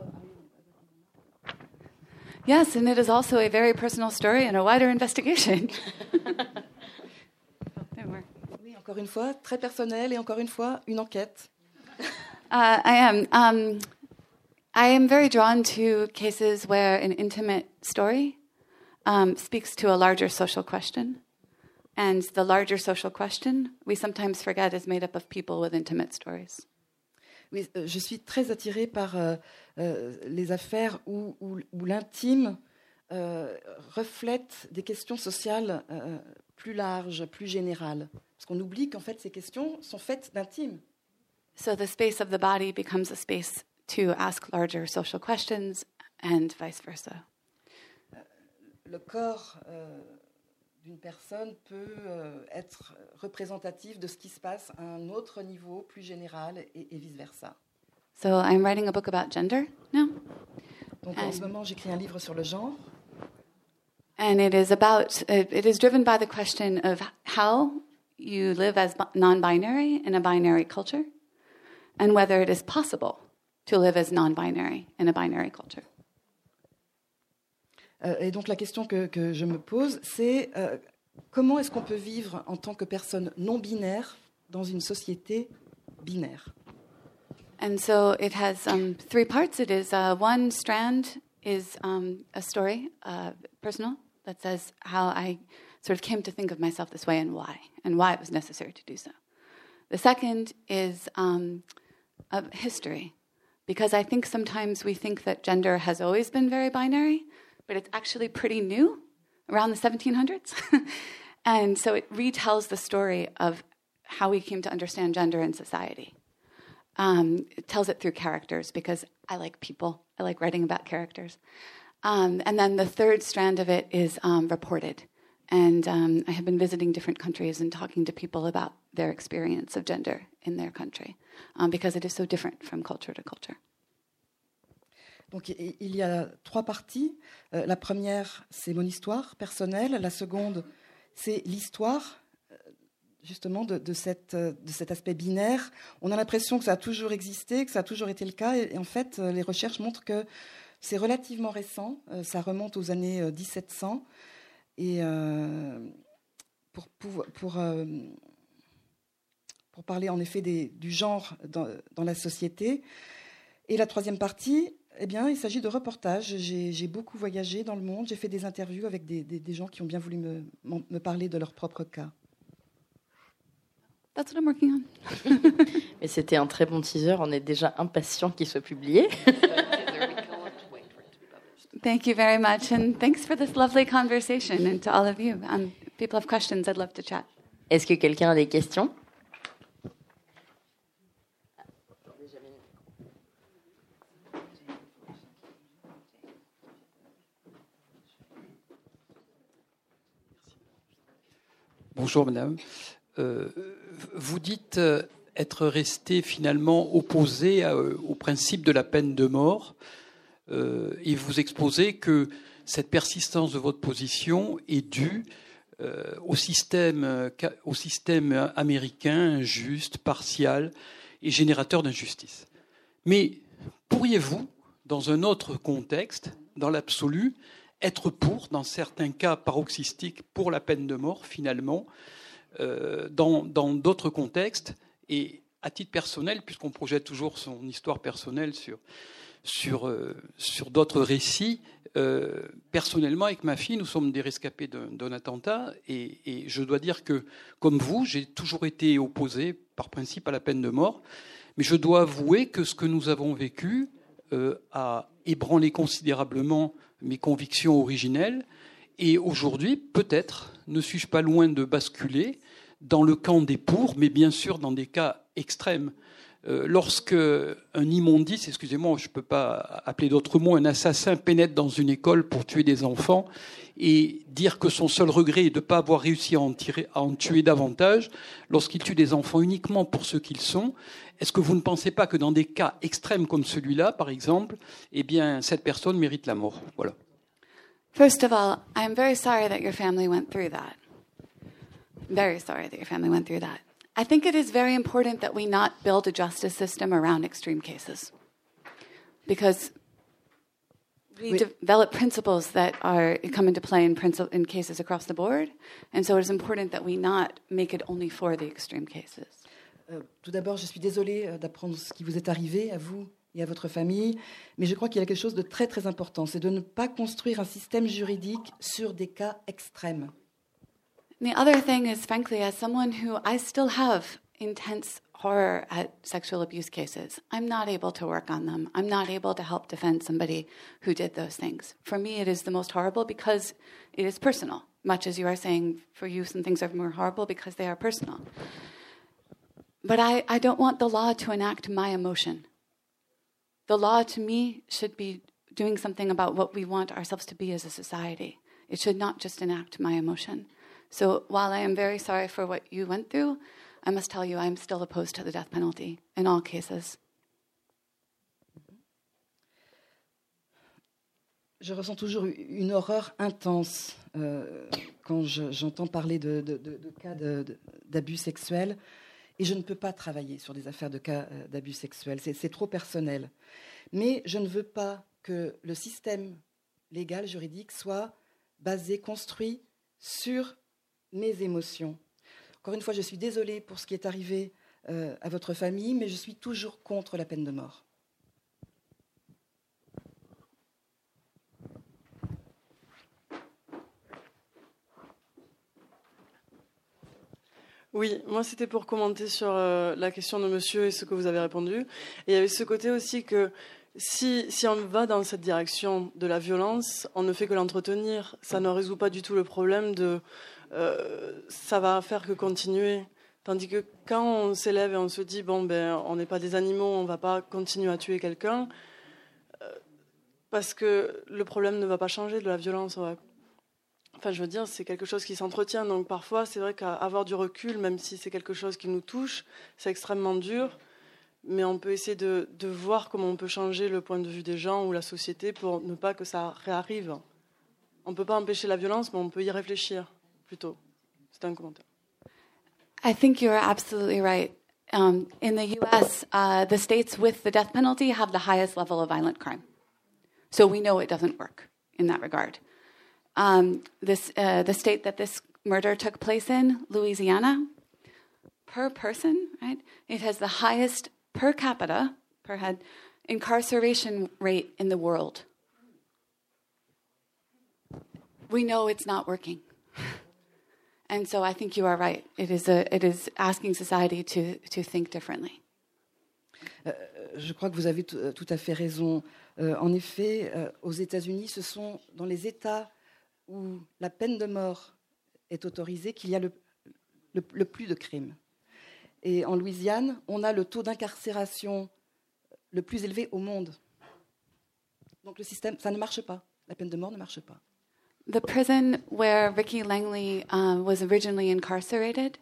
Yes, and it is also a very personal story and a wider investigation. *laughs* There were. Oui, encore une fois, très personnel et encore une fois, une enquête. *laughs* Uh, I am. Um, I am very drawn to cases where an intimate story um, speaks to a larger social question. And the larger social question, we sometimes forget, is made up of people with intimate stories. Oui, euh, je suis très attirée par euh, euh, les affaires où, où- où l'intime reflète des questions sociales plus larges, plus générales. Parce qu'on oublie qu'en fait, ces questions sont faites d'intime. So the space of the body becomes a space to ask larger social questions and vice versa. Le corps euh, d'une personne peut euh, être représentatif de ce qui se passe à un autre niveau, plus général, et, et vice-versa. So I'm writing a book about gender now. Donc en ce moment, j'écris un livre sur le genre. And it is about, it it is driven by the question of how you live as non binary in a binary culture and whether it is possible to live as non binary in a binary culture. Euh, et donc la question que, que je me pose, c'est euh, comment est-ce qu'on peut vivre en tant que personne non binaire dans une société binaire And so it has um, three parts. It is uh, one strand is um, a story, uh, personal, that says how I sort of came to think of myself this way and why, and why it was necessary to do so. The second is um, history, because I think sometimes we think that gender has always been very binary, but it's actually pretty new, around the 1700s. *laughs* and so it retells the story of how we came to understand gender in society. Um, it tells it through characters because I like people. I like writing about characters. Um, and then the third strand of it is um, reported. And um, I have been visiting different countries and talking to people about their experience of gender in their country um, because it is so different from culture to culture. Donc il y a trois parties. Euh, la première, c'est mon histoire personnelle. La seconde, c'est l'histoire justement de, cette, de cet aspect binaire. On a l'impression que ça a toujours existé, que ça a toujours été le cas, et, en fait, euh, les recherches montrent que c'est relativement récent, euh, ça remonte aux années 1700, euh, et pour, parler en effet du genre dans, dans, la société. Et la troisième partie, eh bien, il s'agit de reportages. J'ai beaucoup voyagé dans le monde, j'ai fait des interviews avec des, des, des, gens qui ont bien voulu me, me parler de leur propre cas. That's what I'm working on. *laughs* Mais c'était un très bon teaser. On est déjà impatient qu'il soit publié. Thank you very much, and thanks for this lovely conversation, and to all of you. Um, people have questions, I'd love to chat. Est-ce que quelqu'un a des questions? Bonjour madame. Euh, vous dites euh, être resté finalement opposé euh, au principe de la peine de mort et vous exposez que cette persistance de votre position est due au système, au système américain injuste, partial et générateur d'injustice. Mais pourriez-vous, dans un autre contexte, dans l'absolu, être pour, dans certains cas paroxystiques, pour la peine de mort, finalement, euh, dans d'autres contextes et à titre personnel, puisqu'on projette toujours son histoire personnelle sur, sur, euh, sur d'autres récits. Euh, personnellement, avec ma fille, nous sommes des rescapés d'un attentat et, et, je dois dire que, comme vous, j'ai toujours été opposé par principe à la peine de mort. Mais je dois avouer que ce que nous avons vécu a ébranlé considérablement mes convictions originelles et aujourd'hui, peut-être, ne suis-je pas loin de basculer dans le camp des pour, mais bien sûr dans des cas extrêmes. Euh, lorsque un immondice, excusez-moi, je ne peux pas appeler d'autres mots, un assassin pénètre dans une école pour tuer des enfants et dire que son seul regret est de ne pas avoir réussi à en, tuer davantage, lorsqu'il tue des enfants uniquement pour ce qu'ils sont, est-ce que vous ne pensez pas que dans des cas extrêmes comme celui-là, par exemple, eh bien, cette personne mérite la mort? Voilà. First of all, I'm very sorry that your family went through that. Very sorry that your family went through that. I think it is very important that we not build a justice system around extreme cases. Because we, develop principles that are come into play in, in cases across the board, and so it is important that we not make it only for the extreme cases. Euh, tout d'abord, je suis désolée euh, d'apprendre ce qui vous est arrivé à vous et à votre famille. Mais je crois qu'il y a quelque chose de très très important, c'est de ne pas construire un système juridique sur des cas extrêmes. The other thing is, frankly, as someone who I still have intense horror at sexual abuse cases, I'm not able to work on them. I'm not able to help defend somebody who did those things. For me, it is the most horrible because it is personal, much as you are saying for you some things are more horrible because they are personal. But I, I don't want the law to enact my emotion. The law, to me, should be doing something about what we want ourselves to be as a society. It should not just enact my emotion. So while I am very sorry for what you went through, I must tell you I'm still opposed to the death penalty in all cases. Je ressens toujours une horreur intense euh, quand j'entends parler de, de, cas d'abus sexuels. Et je ne peux pas travailler sur des affaires de cas euh, d'abus sexuels. C'est trop personnel. Mais je ne veux pas que le système légal, juridique, soit basé, construit sur mes émotions. Encore une fois, je suis désolée pour ce qui est arrivé euh, à votre famille, mais je suis toujours contre la peine de mort. Oui, moi c'était pour commenter sur euh, la question de monsieur et ce que vous avez répondu. Il y avait ce côté aussi que si, si on va dans cette direction de la violence, on ne fait que l'entretenir. Ça ne résout pas du tout le problème de euh, ça va faire que continuer. Tandis que quand on s'élève et on se dit bon ben on n'est pas des animaux, on ne va pas continuer à tuer quelqu'un, euh, parce que le problème ne va pas changer de la violence, Enfin, je veux dire, c'est quelque chose qui s'entretient. Donc parfois, c'est vrai qu'avoir du recul, même si c'est quelque chose qui nous touche, c'est extrêmement dur. Mais on peut essayer de, de, voir comment on peut changer le point de vue des gens ou la société pour ne pas que ça réarrive. On ne peut pas empêcher la violence, mais on peut y réfléchir plutôt. Un commentaire. I think you're absolutely right. Um, in the US, uh, the states with the death penalty have the highest level of violent crime. So we know it doesn't work in that regard. um, this, uh, the state that this murder took place in, Louisiana, per person, right? It has the highest per capita, per head, incarceration rate in the world. We know it's not working. *laughs* And so I think you are right. It is, a, it is asking society to, think differently. Euh, je crois que vous avez tout, tout à fait raison. Euh, en effet, euh, aux États-Unis, ce sont dans les États où la peine de mort est autorisée qu'il y a le, le, plus de crimes. Et en Louisiane, on a le taux d'incarcération le plus élevé au monde. Donc le système, ça ne marche pas. La peine de mort ne marche pas. The prison where Ricky Langley um, was originally incarcerated,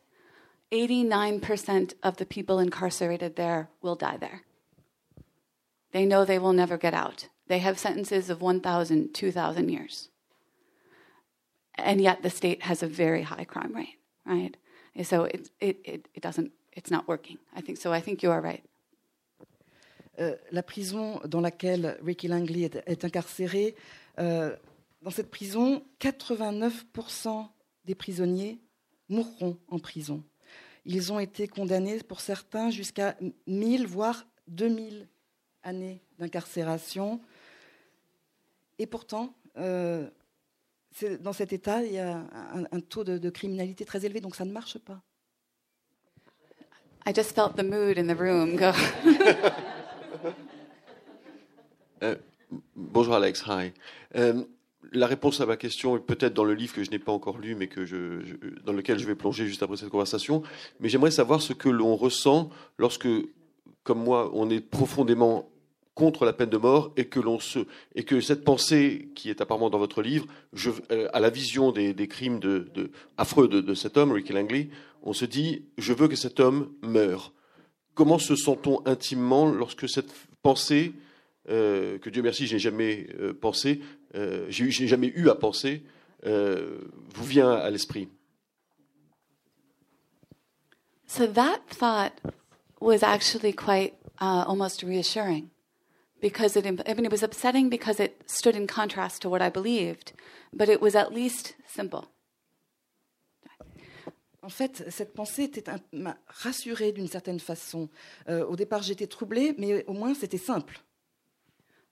89% of the people incarcerated there will die there. They know they will never get out. They have sentences of 1,000, 2,000 years. and yet the state has a very high crime rate, right? And so it, it, it, it doesn't, it's not working. I think so. I think you are right. Euh, la prison dans laquelle Ricky Langley est, est incarcéré, euh, dans cette prison, 89% des prisonniers mourront en prison. Ils ont été condamnés pour certains jusqu'à 1000 voire 2000 années d'incarcération. Et pourtant, euh, dans cet État, il y a un, un taux de, de, criminalité très élevé, donc ça ne marche pas. I just felt the mood in the room. Go. *laughs* euh, bonjour Alex, hi. Euh, la réponse à ma question est peut-être dans le livre que je n'ai pas encore lu, mais que dans lequel je vais plonger juste après cette conversation. Mais j'aimerais savoir ce que l'on ressent lorsque, comme moi, on est profondément contre la peine de mort et que, cette pensée qui est apparemment dans votre livre, euh, à la vision des, crimes affreux de, de, cet homme, Ricky Langley, on se dit je veux que cet homme meure. Comment se sent-on intimement lorsque cette pensée, euh, que Dieu merci, je n'ai jamais euh, pensé, euh, je n'ai jamais eu à penser, euh, vous vient à l'esprit So that thought was actually quite uh, almost reassuring. because it, I mean, it was upsetting because it stood in contrast to what I believed, but it was at least simple. En fait, cette pensée était m'a rassurée d'une certaine façon. Euh, au départ, j'étais troublée, mais au moins c'était simple.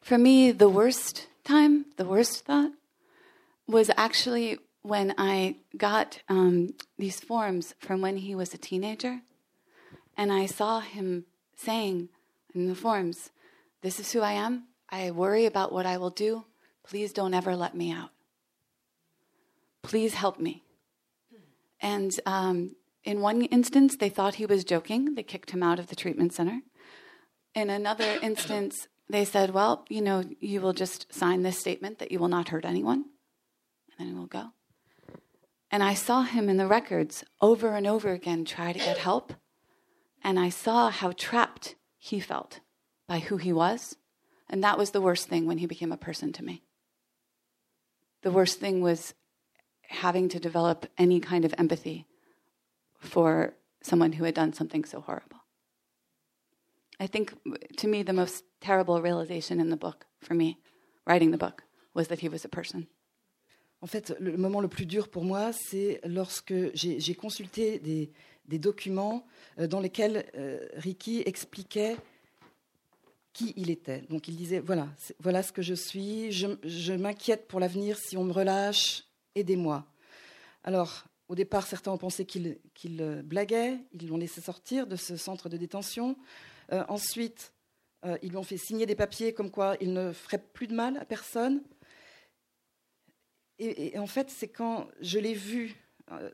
For me, the worst time, the worst thought, was actually when I got um, these forms from when he was a teenager, and I saw him saying in the forms, This is who I am. I worry about what I will do. Please don't ever let me out. Please help me. And um, in one instance, they thought he was joking. They kicked him out of the treatment center. In another instance, they said, Well, you know, you will just sign this statement that you will not hurt anyone, and then we'll go. And I saw him in the records over and over again try to get help. And I saw how trapped he felt by who he was. And that was the worst thing when he became a person to me. The worst thing was having to develop any kind of empathy for someone who had done something so horrible. I think, to me, the most terrible realization in the book, for me, writing the book, was that he was a person. En fait, le moment le plus dur pour moi, c'est lorsque j'ai consulté des, des documents euh, dans lesquels euh, Ricky expliquait qui il était. Donc il disait, voilà, voilà ce que je suis, je, m'inquiète pour l'avenir, si on me relâche, aidez-moi. Alors, au départ, certains ont pensé qu'il euh, blaguait, ils l'ont laissé sortir de ce centre de détention. ensuite, ils lui ont fait signer des papiers comme quoi il ne ferait plus de mal à personne. et en fait, c'est quand je l'ai vu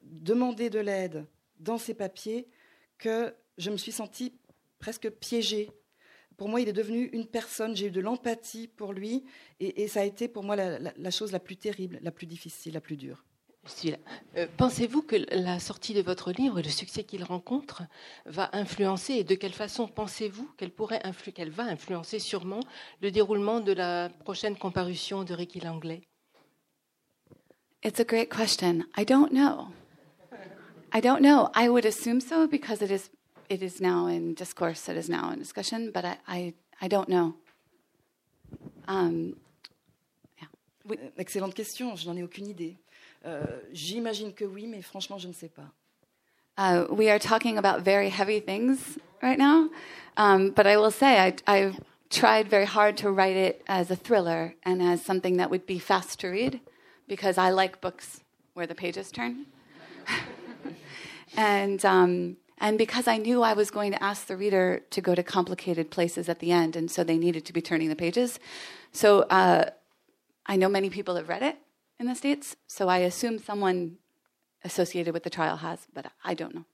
demander de l'aide dans ces papiers que je me suis sentie presque piégée. Pour moi, il est devenu une personne, j'ai eu de l'empathie pour lui, et, ça a été pour moi la, chose la plus terrible, la plus difficile, la plus dure. Euh, pensez-vous que la sortie de votre livre et le succès qu'il rencontre va influencer, et de quelle façon pensez-vous qu'elle pourrait qu'elle va influencer sûrement le déroulement de la prochaine comparution de Ricky Langlais It's a great question. I don't know. I don't know. I would assume so because it is it is now in discourse, it is now in discussion, but I, I, I don't know. Um, yeah. oui. Excellente question, je n'en ai aucune idée. Euh, J'imagine que oui, mais franchement, je ne sais pas. Uh, we are talking about very heavy things right now, um, but I will say I, I've tried very hard to write it as a thriller and as something that would be fast to read because I like books where the pages turn. *laughs* And, um, and because I knew I was going to ask the reader to go to complicated places at the end, and so they needed to be turning the pages. So uh, I know many people have read it in the States, so I assume someone associated with the trial has, but I don't know.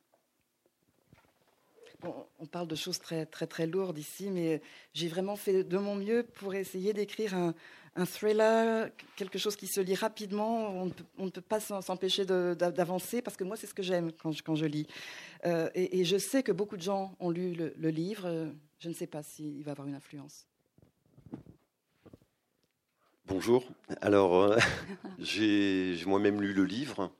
Bon, on parle de choses très très très lourdes ici, mais j'ai vraiment fait de mon mieux pour essayer d'écrire un, thriller, quelque chose qui se lit rapidement. On ne peut, pas s'empêcher d'avancer parce que moi, c'est ce que j'aime quand, je, lis. Euh, et, je sais que beaucoup de gens ont lu le, livre. Je ne sais pas s'il va avoir une influence. Bonjour. Alors, euh, *laughs* j'ai moi-même lu le livre.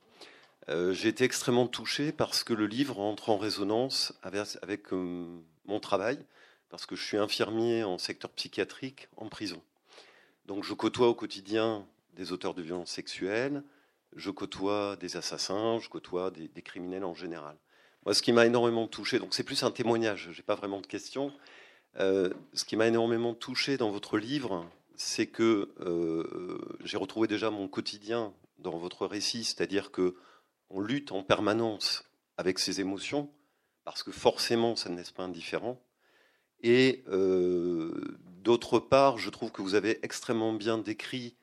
Euh, j'ai été extrêmement touché parce que le livre entre en résonance avec, avec mon travail, parce que je suis infirmier en secteur psychiatrique en prison. Donc je côtoie au quotidien des auteurs de violences sexuelles, je côtoie des assassins, je côtoie des, criminels en général. Moi, ce qui m'a énormément touché, donc c'est plus un témoignage, je n'ai pas vraiment de questions. Euh, ce qui m'a énormément touché dans votre livre, c'est que euh, j'ai retrouvé déjà mon quotidien dans votre récit, c'est-à-dire que on lutte en permanence avec ses émotions, parce que forcément, ça ne laisse pas indifférent. Et euh, d'autre part, je trouve que vous avez extrêmement bien décrit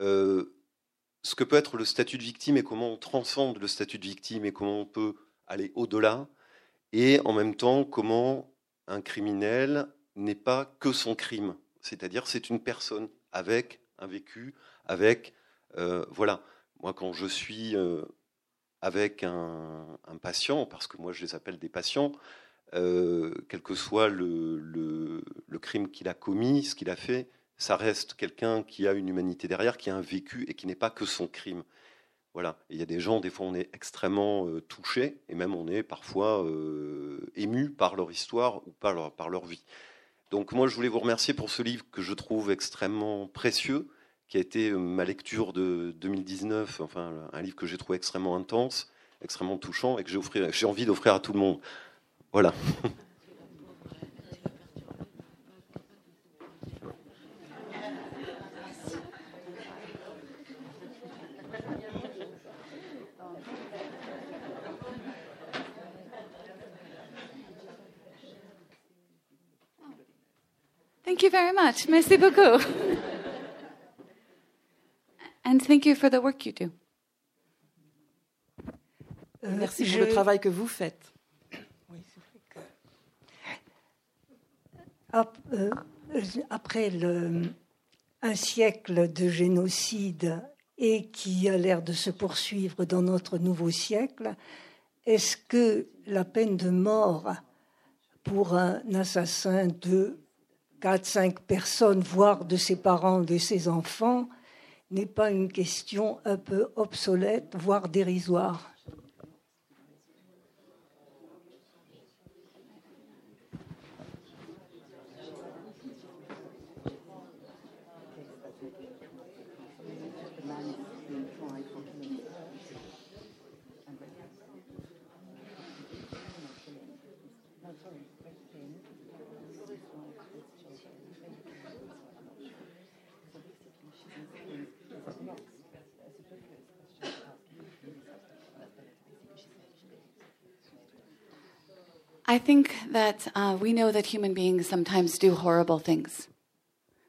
euh, ce que peut être le statut de victime et comment on transcende le statut de victime et comment on peut aller au-delà. Et en même temps, comment un criminel n'est pas que son crime. C'est-à-dire, c'est une personne avec un vécu, avec. Euh, voilà. Moi, quand je suis avec un, patient, parce que moi je les appelle des patients, euh, quel que soit le, le, crime qu'il a commis, ce qu'il a fait, ça reste quelqu'un qui a une humanité derrière, qui a un vécu et qui n'est pas que son crime. Voilà. Il y a des gens, des fois, on est extrêmement euh, touché et même on est parfois euh, ému par leur histoire ou par leur, par leur vie. Donc moi, je voulais vous remercier pour ce livre que je trouve extrêmement précieux, qui a été ma lecture de 2019, enfin un livre que j'ai trouvé extrêmement intense, extrêmement touchant et que j'ai envie d'offrir à tout le monde. Voilà. *laughs* Thank you very much. Merci beaucoup. And thank you for the work you do. Merci pour le travail que vous faites. Euh, après un siècle de génocide et qui a l'air de se poursuivre dans notre nouveau siècle, est-ce que la peine de mort pour un assassin de 4-5 personnes, voire de ses parents, de ses enfants, n'est pas une question un peu obsolète, voire dérisoire I think that uh, we know that human beings sometimes do horrible things.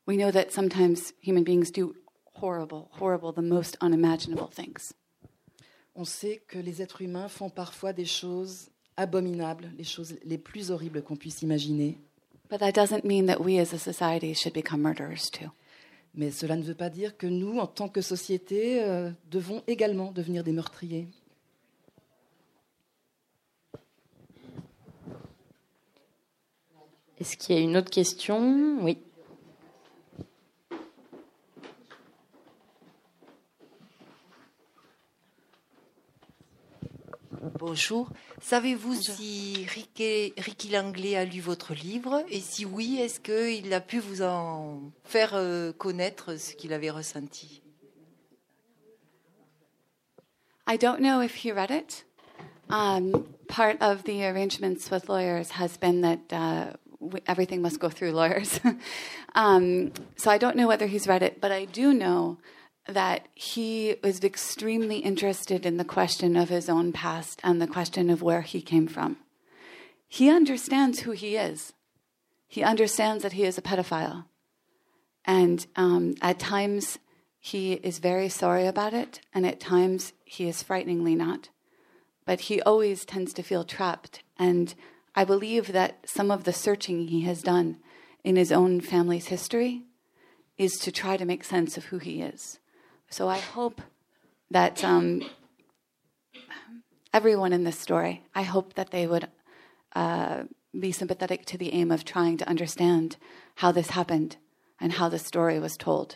We know that sometimes human beings do horrible, horrible, the most unimaginable things. On sait que les êtres humains font parfois des choses abominables, les choses les plus horribles qu'on puisse imaginer. But that doesn't mean that we as a society should become murderers too. Mais cela ne veut pas dire que nous, en tant que société, euh, devons également devenir des meurtriers. Est-ce qu'il y a une autre question? Oui. Bonjour. Savez-vous si Ricky, Ricky Langlais a lu votre livre? Et si oui, est-ce qu'il a pu vous en faire euh, connaître ce qu'il avait ressenti? I don't know if he read it. Um, part of the arrangements with lawyers has been that uh, everything must go through lawyers. *laughs* um, so I don't know whether he's read it, but I do know that he was extremely interested in the question of his own past and the question of where he came from. He understands who he is. He understands that he is a pedophile. And um, at times, he is very sorry about it, and at times, he is frighteningly not. But he always tends to feel trapped. And I believe that some of the searching he has done in his own family's history is to try to make sense of who he is. So I hope that um, everyone in this story, I hope that they would uh, be sympathetic to the aim of trying to understand how this happened and how the story was told,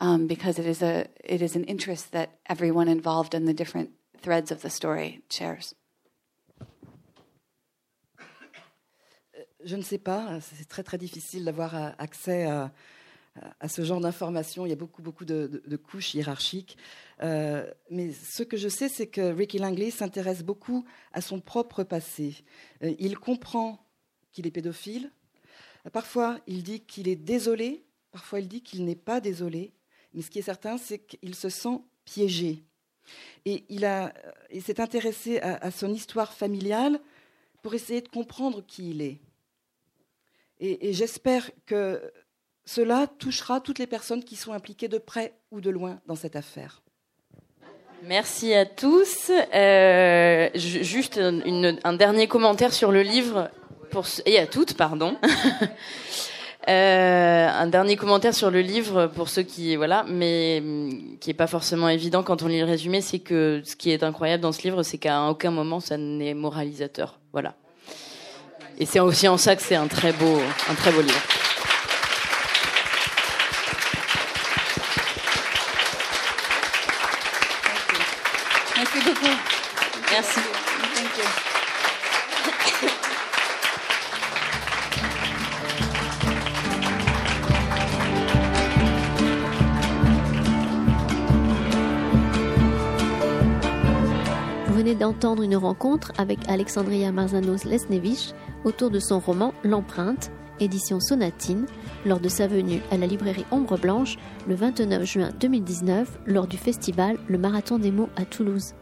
um, because it is a it is an interest that everyone involved in the different threads of the story shares. Je ne sais pas, c'est très très difficile d'avoir euh, accès à, ce genre d'informations. Il y a beaucoup beaucoup de, couches hiérarchiques. Euh, mais ce que je sais, c'est que Ricky Langley s'intéresse beaucoup à son propre passé. Euh, il comprend qu'il est pédophile. Parfois, il dit qu'il est désolé. Parfois, il dit qu'il n'est pas désolé. Mais ce qui est certain, c'est qu'il se sent piégé. Et il, s'est intéressé à son histoire familiale pour essayer de comprendre qui il est. Et, j'espère que cela touchera toutes les personnes qui sont impliquées de près ou de loin dans cette affaire. Merci à tous. Euh, ju- juste un, dernier commentaire sur le livre pour et à toutes, pardon. *laughs* Euh, un dernier commentaire sur le livre pour ceux qui voilà, mais hum, qui est pas forcément évident quand on lit le résumé, c'est que ce qui est incroyable dans ce livre, c'est qu'à aucun moment ça n'est moralisateur. Voilà. Et c'est aussi en ça que c'est un très beau, un très beau livre. D'entendre une rencontre avec Alexandria Marzanos-Lesnevich autour de son roman L'empreinte, édition Sonatine, lors de sa venue à la librairie Ombre Blanche le 29 juin 2019 lors du festival Le Marathon des mots à Toulouse.